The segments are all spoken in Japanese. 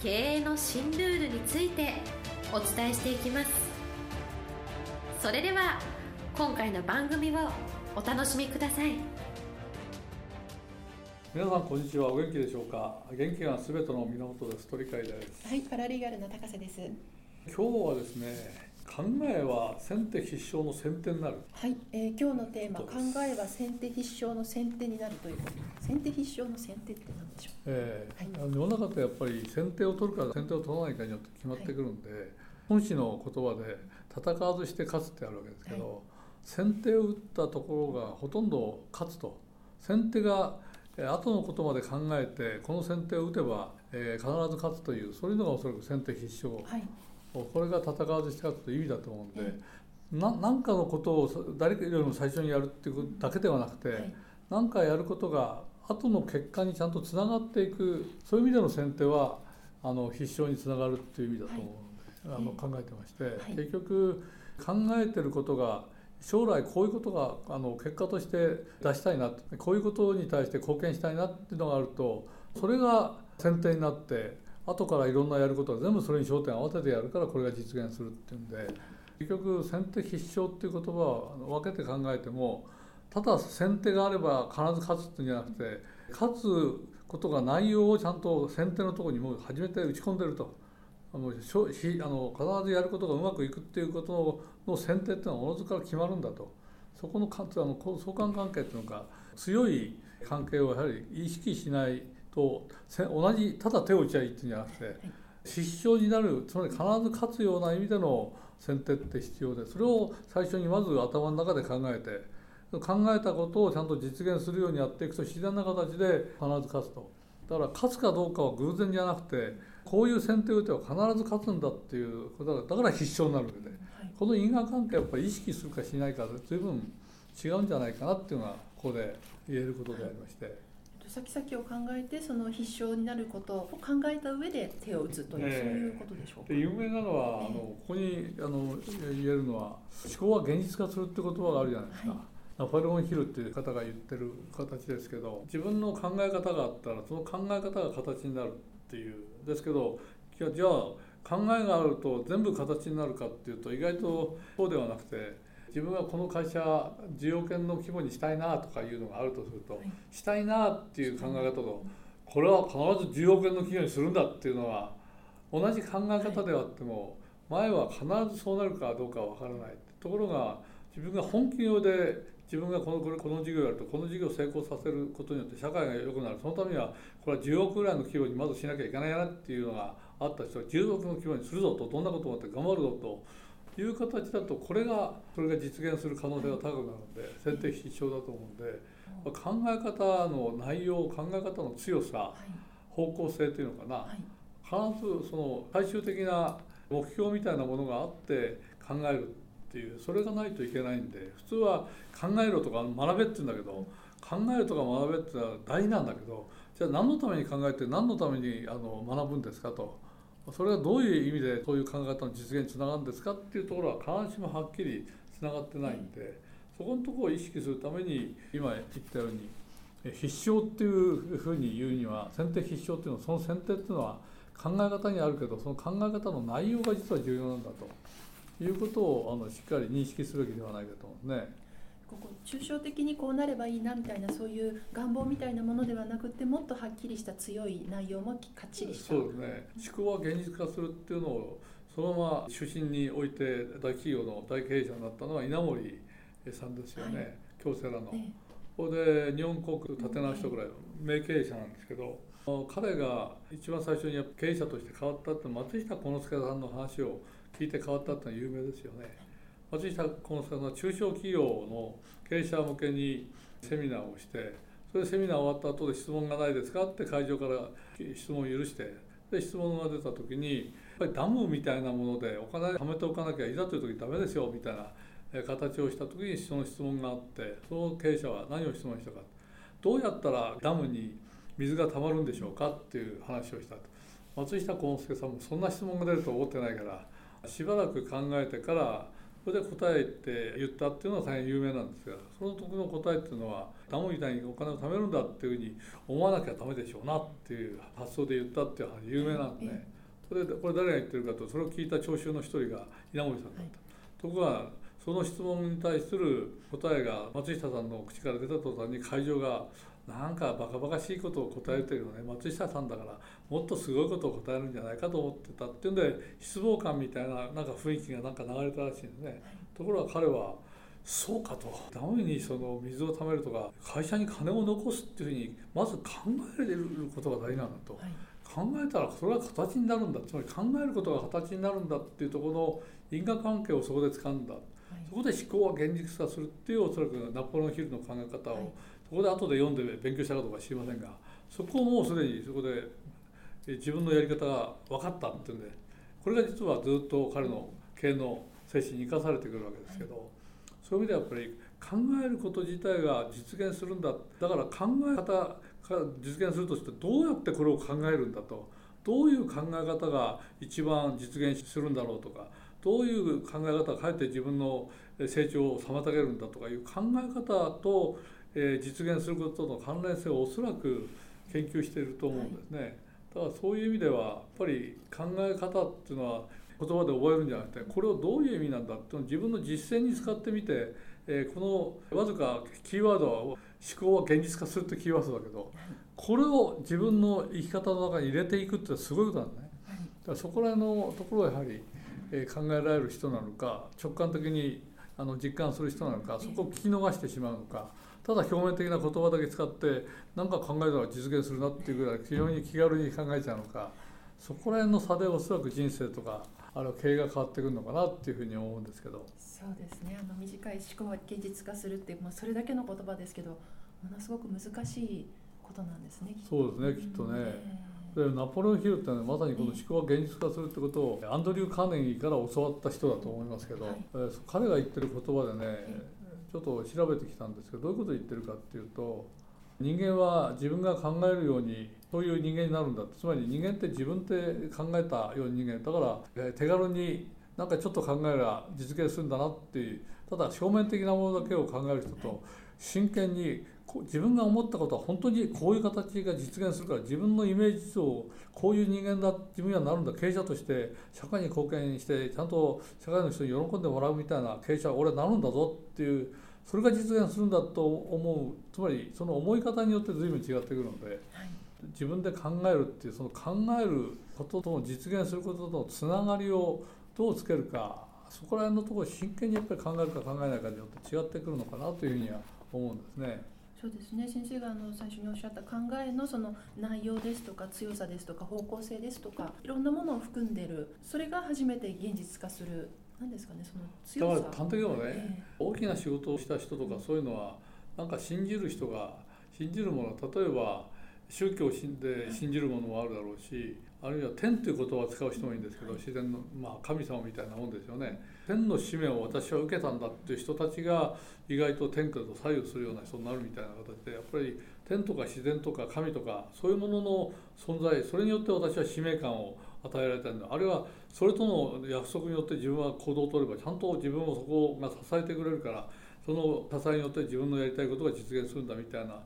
経営の新ルールについてお伝えしていきます。それでは今回の番組をお楽しみください。皆さんこんにちは。お元気でしょうか？元気がすべての源です。鳥海です。はいパラリーガルの高瀬です。今日はですね考えは先手必勝の先手になる。はい、えー、今日のテーマ考えは先手必勝の先手になるということ。先手必勝の先手って何でしょう？えー、はい、世の中ってやっぱり先手を取るか先手を取らないかによって決まってくるんで、はい、本史の言葉で戦わずして勝つってあるわけですけど、はい、先手を打ったところがほとんど勝つと。先手が後のことまで考えてこの先手を打てば、えー、必ず勝つというそういうのがおそらく先手必勝、はい、これが戦わずして勝つという意味だと思うんで、何かのことを誰よりも最初にやるっていうことだけではなくて何、はい、かやることが後の結果にちゃんとつながっていくそういう意味での先手はあの必勝につながるっていう意味だと思うので、はい、あの考えてまして、はい、結局考えてることが将来こういうことがあの結果として出したいなこういうことに対して貢献したいなっていうのがあるとそれが先手になって後からいろんなやることは全部それに焦点を合わせてやるからこれが実現するっていうんで結局先手必勝っていう言葉を分けて考えてもただ先手があれば必ず勝つっていうんじゃなくて勝つことが内容をちゃんと先手のところにもう初めて打ち込んでると。あのしあの必ずやることがうまくいくっていうことの先手っていうのはおのずから決まるんだとそこのかあの相関関係っていうのが強い関係をやはり意識しないと同じただ手を打ちゃいいっていうんじゃなくて、失笑になるつまり必ず勝つような意味での先手って必要でそれを最初にまず頭の中で考えて考えたことをちゃんと実現するようにやっていくと自然な形で必ず勝つと。だから勝つかどうかは偶然じゃなくてこういう先手を打てば必ず勝つんだっていうことだから必勝になるわけで、この因果関係やっぱり意識するかしないかで随分違うんじゃないかなっていうのがここで言えることでありまして。先々を考えてその必勝になることを考えた上で手を打つという、そういうことでしょうか？有名なのは、あのここにあの言えるのは思考は現実化するって言葉があるじゃないですか。はいナポレオン・ヒルっていう方が言ってる形ですけど自分の考え方があったらその考え方が形になるっていうですけどじゃあ考えがあると全部形になるかっていうと意外とそうではなくて自分はこの会社需要権の規模にしたいなとかいうのがあるとすると、はい、したいなっていう考え方とこれは必ず10億円の企業にするんだっていうのは同じ考え方ではあっても前は必ずそうなるかどうかは分からないところが自分が本気用で自分がこのこれこの事業をやるとこの事業を成功させることによって社会が良くなる。そのためにはこれは10億ぐらいの規模にまずしなきゃいけないなっていうのがあった人は10億の規模にするぞとどんなこともあって頑張るぞという形だとこれがそれが実現する可能性が高くなるので先手必勝だと思うんで考え方の内容考え方の強さ方向性というのかな。必ずその最終的な目標みたいなものがあって考えるっていうそれがないといけないんで普通は考えろとか学べって言うんだけど考えるとか学べってのは大なんだけどじゃあ何のために考えて何のためにあの学ぶんですかと。それがどういう意味でそういう考え方の実現につながるんですかっていうところは必ずしもはっきりつながってないんでそこのところを意識するために今言ったように必勝っていうふうに言うには先手必勝っていうのはその先手っていうのは考え方にあるけどその考え方の内容が実は重要なんだということをあのしっかり認識すべきではないかと思うんですね。ここ抽象的にこうなればいいなみたいなそういう願望みたいなものではなくてもっとはっきりした強い内容もかっちりした。そうですね。思考は現実化するっていうのをそのまま主審に置いて大企業の大経営者になったのは稲森さんですよね、はい、京セラの。ええ、これで日本航空立て直したぐらい名経営者なんですけど、彼が一番最初に経営者として変わったって松下幸之助さんの話を聞いて変わったってのは有名ですよね。松下幸之助さんは中小企業の経営者向けにセミナーをしてそれでセミナー終わった後で質問がないですかって会場から質問を許してで質問が出た時にやっぱりダムみたいなものでお金貯めておかなきゃいざという時ダメですよみたいな形をした時にその質問があってその経営者は何を質問したか。どうやったらダムに水が溜まるんでしょうかっていう話をしたと。松下幸之助さんもそんな質問が出ると思ってないからしばらく考えてからそれで答えて言ったっていうのは大変有名なんですがその時の答えっていうのはダムみたいにお金を貯めるんだっていうふうに思わなきゃダメでしょうなっていう発想で言ったっていう話有名なんでねそれでこれ誰が言ってるかとそれを聞いた聴衆の一人が稲森さんだった。ところがその質問に対する答えが松下さんの口から出た途端に会場がなんかバカバカしいことを答えてるよね。松下さんだからもっとすごいことを答えるんじゃないかと思ってたっていうんで失望感みたいななんか雰囲気がなんか流れたらしいんですね。ところが彼はそうかと。ダムにその水を貯めるとか会社に金を残すっていうふうにまず考えることが大事なんだと、はい、考えたらそれが形になるんだ。つまり考えることが形になるんだっていうところの因果関係をそこで掴んだ、はい、そこで思考は現実化するっていうおそらくナポレオンヒルの考え方を、はい、そこで後で読んで勉強したかどうか知りませんがそこをもうすでにそこで自分のやり方が分かったっていうんでこれが実はずっと彼の経営の精神に生かされてくるわけですけど、そういう意味ではやっぱり考えること自体が実現するんだだから考え方が実現するとしてどうやってこれを考えるんだとどういう考え方が一番実現するんだろうとかどういう考え方がかえって自分の成長を妨げるんだとかいう考え方と、え実現することの関連性をおそらく研究していると思うんですね。だからそういう意味ではやっぱり考え方っていうのは言葉で覚えるんじゃなくてこれをどういう意味なんだっていうのを自分の実践に使ってみて、えー、このわずかキーワードは思考は現実化するってキーワードだけどこれを自分の生き方の中に入れていくってすごいことなんだね。だからそこら辺のところはやはり、えー、考えられる人なのか直感的にあの実感する人なのかそこを聞き逃してしまうのか。ただ表面的な言葉だけ使って何か考えたら実現するなっていうぐらい非常に気軽に考えちゃうのかそこら辺の差でおそらく人生とかあの経営が変わってくるのかなっていうふうに思うんですけど。そうですね。あの短い思考は現実化するってまあ、それだけの言葉ですけどものすごく難しいことなんですねそうですねきっとね、でナポレオン・ヒルってのはまさにこの思考は現実化するってことをアンドリュー・カーネギーから教わった人だと思いますけど、はい、彼が言ってる言葉でねちょっと調べてきたんですけどどういうことを言ってるかっていうと人間は自分が考えるようにそういう人間になるんだつまり人間って自分って考えたような人間。だから手軽になんかちょっと考えれば実現するんだなっていうただ表面的なものだけを考える人と真剣に自分が思ったことは本当にこういう形が実現するから自分のイメージ上こういう人間だ自分にはなるんだ。経営者として社会に貢献してちゃんと社会の人に喜んでもらうみたいな経営者は俺はなるんだぞっていうそれが実現するんだと思う。つまりその思い方によって随分違ってくるので、はい、自分で考えるっていうその考えることと実現することとのつながりをどうつけるかそこら辺のところを真剣にやっぱり考えるか考えないかによって違ってくるのかなというふうには思うんですね。そうですね。先生があの最初におっしゃった考えのその内容ですとか強さですとか方向性ですとかいろんなものを含んでる。それが初めて現実化する。何ですかね。その強さ。だから端的にはね、えー、大きな仕事をした人とかそういうのはなんか信じる人が信じるもの例えば宗教で信じるものもあるだろうしあるいは天という言葉を使う人もいいんですけど自然の、まあ、神様みたいなもんですよね天の使命を私は受けたんだっていう人たちが意外と天下と左右するような人になるみたいな形でやっぱり天とか自然とか神とかそういうものの存在それによって私は使命感を与えられたんだ。あるいはそれとの約束によって自分は行動を取ればちゃんと自分をそこが支えてくれるからその支えによって自分のやりたいことが実現するんだみたいな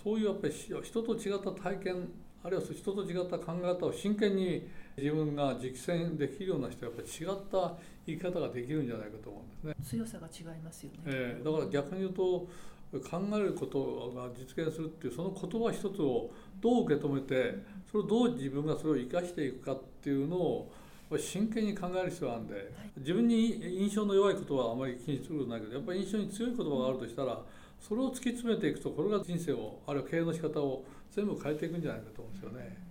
そういうやっぱり人と違った体験あるいは人と違った考え方を真剣に自分が実践できるような人はやっぱり違った生き方ができるんじゃないかと思うんですね。強さが違いますよね。えー、だから逆に言うと考えることが実現するっていうその言葉一つをどう受け止めてそれをどう自分がそれを生かしていくかっていうのを真剣に考える必要があるんで自分に印象の弱いことはあまり気にすることないけどやっぱり印象に強い言葉があるとしたらそれを突き詰めていくとこれが人生をあるいは経営の仕方を全部変えていくんじゃないかと思うんですよね。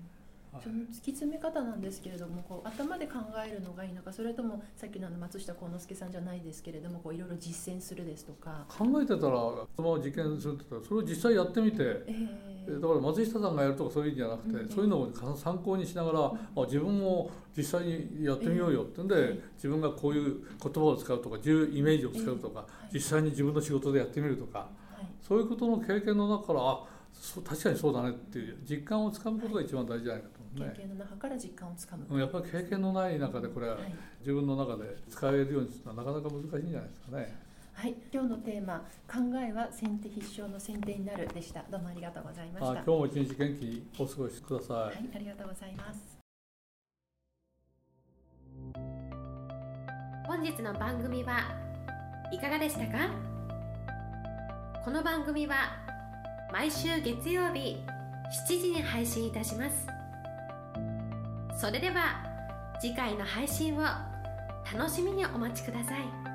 その突き詰め方なんですけれどもこう頭で考えるのがいいのかそれともさっきの松下幸之助さんじゃないですけれどもこういろいろ実践するですとか、考えてたらそのまま実験するって言ったらそれを実際やってみて。えーだから松下さんがやるとかそういうんじゃなくて、うんそういうのを参考にしながら、あ自分も実際にやってみようよってんで、ええ。自分がこういう言葉を使うとか自由イメージを使うとか、ええ実際に自分の仕事でやってみるとかはい。そういうことの経験の中からあそう確かにそうだねっていう実感をつかむことが一番大事じゃないかと。経験の中から実感をつかむ、うんやっぱり経験のない中でこれははい。自分の中で使えるようにするのはなかなか難しいんじゃないですかね。はい、今日のテーマ「考えは先手必勝の先手になる」でした。どうもありがとうございました。あ今日も一日元気にお過ごしください。はい、ありがとうございます。本日の番組はいかがでしたか？この番組は毎週月曜日7時に配信いたしますそれでは次回の配信を楽しみにお待ちください。